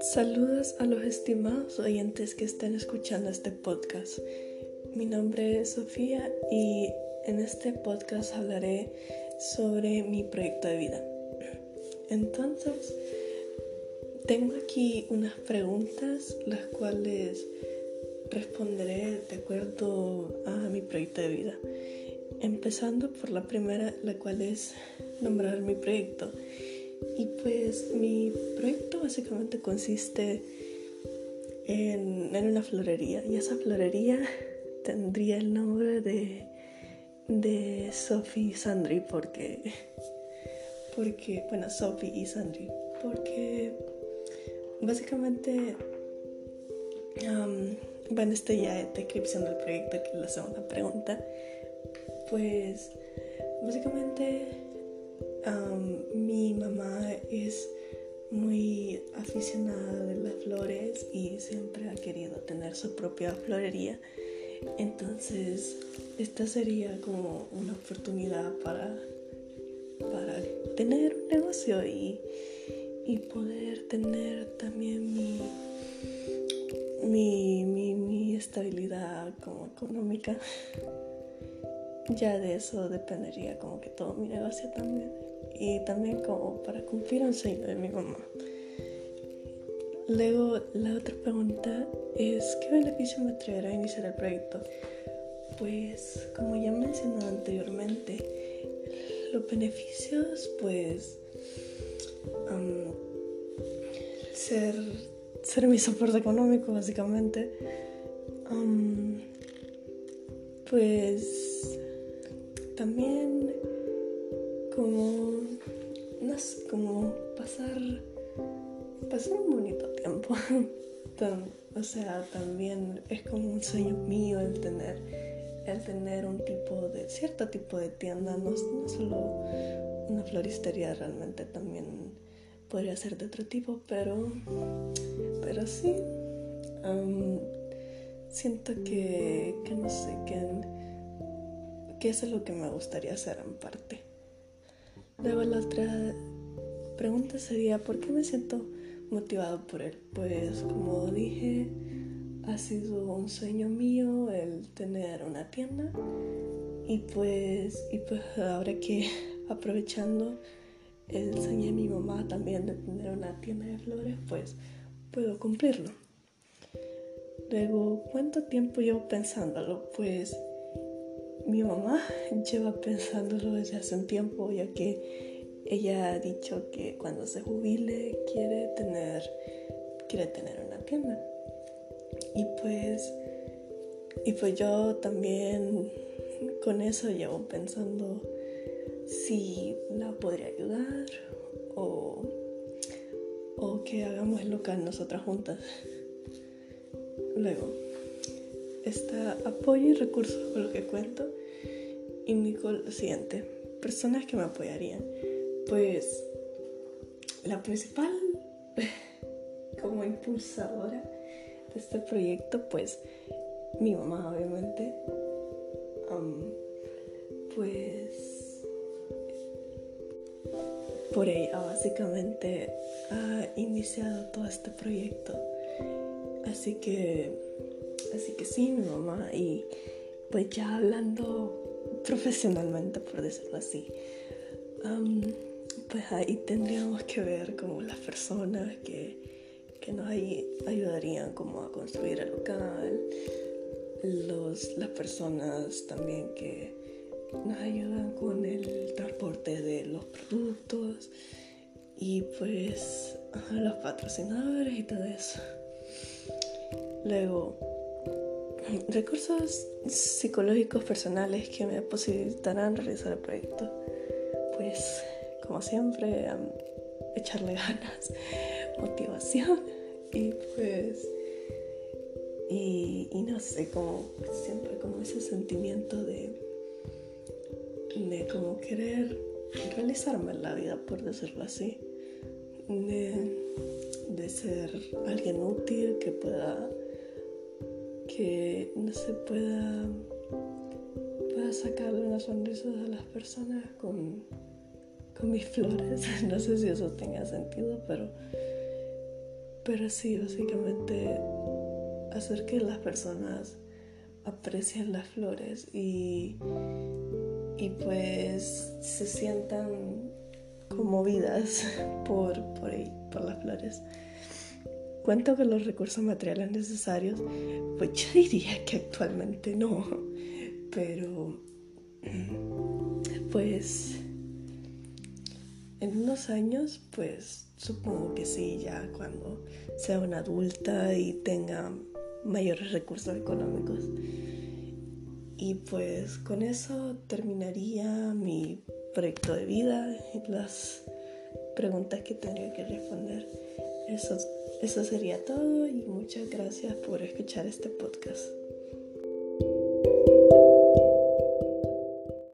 Saludos a los estimados oyentes que están escuchando este podcast. Mi nombre es Sofía y en este podcast hablaré sobre mi proyecto de vida. Entonces, tengo aquí unas preguntas las cuales responderé de acuerdo a mi proyecto de vida. Empezando por la primera, la cual es nombrar mi proyecto. Y pues mi proyecto básicamente consiste en, una florería. Y esa florería tendría el nombre de, de Sophie Sandri porque, porque, bueno, Sophie y Sandri, porque básicamente, bueno, esto ya es descripción del proyecto, que es la segunda pregunta, pues básicamente mi mamá es muy aficionada de las flores y siempre ha querido tener su propia florería. Entonces, esta sería como una oportunidad para, para tener un negocio y, y poder tener también mi, mi, mi, mi estabilidad como económica. Ya de eso dependería como que todo mi negocio también y también como para cumplir un sueño de mi mamá. Luego, la otra pregunta es, ¿qué beneficio me traerá iniciar el proyecto? Pues, como ya mencioné anteriormente, los beneficios, pues, ser, ser mi soporte económico, básicamente. pues, también como como pasar, pasar un bonito tiempo. o sea, también es como un sueño mío el tener, el tener un tipo de, cierto tipo de tienda, no, solo una floristería realmente también podría ser de otro tipo, pero, pero sí, siento que, que no sé, que, que es lo que me gustaría hacer en parte. Luego la otra pregunta sería, ¿por qué me siento motivado por él? Pues como dije, ha sido un sueño mío el tener una tienda y pues, y pues ahora que aprovechando el sueño de mi mamá también de tener una tienda de flores, pues puedo cumplirlo. Luego, ¿cuánto tiempo llevo pensándolo? Pues mi mamá lleva pensándolo desde hace un tiempo, ya que ella ha dicho que cuando se jubile quiere tener, quiere tener una tienda. Y pues, y pues yo también con eso llevo pensando si la podría ayudar o, o que hagamos el local nosotras juntas. Luego, está apoyo y recursos con lo que cuento indico lo siguiente, personas que me apoyarían. Pues la principal como impulsadora de este proyecto, pues mi mamá obviamente, pues por ella básicamente ha iniciado todo este proyecto. Así que, así que sí, mi mamá y pues ya hablando profesionalmente, por decirlo así. pues ahí tendríamos que ver como las personas que, que nos ayudarían como a construir el local, los, las personas también que nos ayudan con el transporte de los productos y pues los patrocinadores y todo eso. Luego, recursos psicológicos personales que me posibilitarán realizar el proyecto. Pues, como siempre, echarle ganas, motivación y pues, y, no sé, como siempre, como ese sentimiento de, de como querer realizarme en la vida, por decirlo así, de, de ser alguien útil que pueda que no se pueda, pueda sacarle una sonrisa a las personas con, con mis flores. No sé si eso tenga sentido, pero, pero sí, básicamente hacer que las personas aprecien las flores y, y pues se sientan conmovidas por, por, por las flores. Cuento con los recursos materiales necesarios, pues yo diría que actualmente no, pero pues en unos años, pues supongo que sí, ya cuando sea una adulta y tenga mayores recursos económicos. Y pues con eso terminaría mi proyecto de vida y las preguntas que tendría que responder. Eso, eso sería todo y muchas gracias por escuchar este podcast.